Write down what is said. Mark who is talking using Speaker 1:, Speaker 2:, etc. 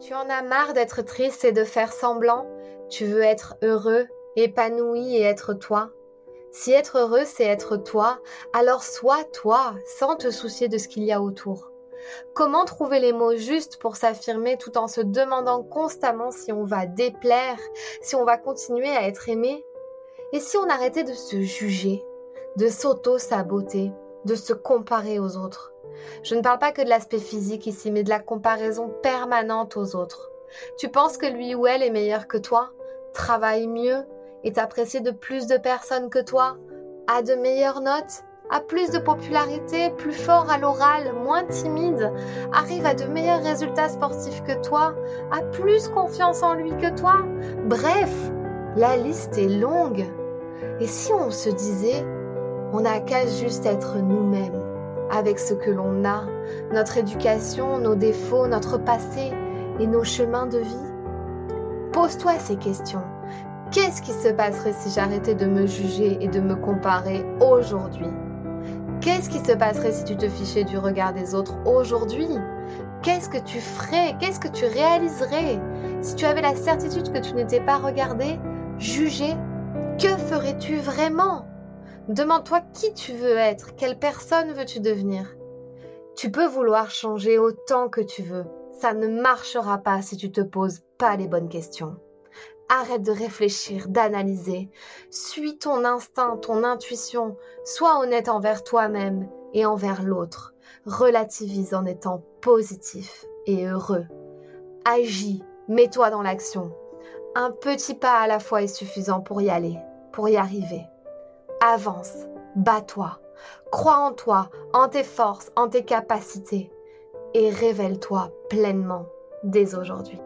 Speaker 1: Tu en as marre d'être triste et de faire semblant. Tu veux être heureux, épanoui et être toi. Si être heureux c'est être toi, alors sois toi sans te soucier de ce qu'il y a autour. Comment trouver les mots justes pour s'affirmer tout en se demandant constamment si on va déplaire, si on va continuer à être aimé? Et si on arrêtait de se juger, de s'auto-saboter, de se comparer aux autres? Je ne parle pas que de l'aspect physique ici, mais de la comparaison permanente aux autres. Tu penses que lui ou elle est meilleur que toi, travaille mieux, est apprécié de plus de personnes que toi, a de meilleures notes, a plus de popularité, plus fort à l'oral, moins timide, arrive à de meilleurs résultats sportifs que toi, a plus confiance en lui que toi. Bref, la liste est longue. Et si on se disait, on n'a qu'à juste être nous-mêmes avec ce que l'on a, notre éducation, nos défauts, notre passé et nos chemins de vie? Pose-toi ces questions. Qu'est-ce qui se passerait si j'arrêtais de me juger et de me comparer aujourd'hui? Qu'est-ce qui se passerait si tu te fichais du regard des autres aujourd'hui? Qu'est-ce que tu ferais? Qu'est-ce que tu réaliserais si tu avais la certitude que tu n'étais pas regardé, jugé? Que ferais-tu vraiment? Demande-toi qui tu veux être, quelle personne veux-tu devenir. Tu peux vouloir changer autant que tu veux. Ça ne marchera pas si tu te poses pas les bonnes questions. Arrête de réfléchir, d'analyser. Suis ton instinct, ton intuition. Sois honnête envers toi-même et envers l'autre. Relativise en étant positif et heureux. Agis, mets-toi dans l'action. Un petit pas à la fois est suffisant pour y aller, pour y arriver. Avance, bats-toi, crois en toi, en tes forces, en tes capacités et révèle-toi pleinement dès aujourd'hui.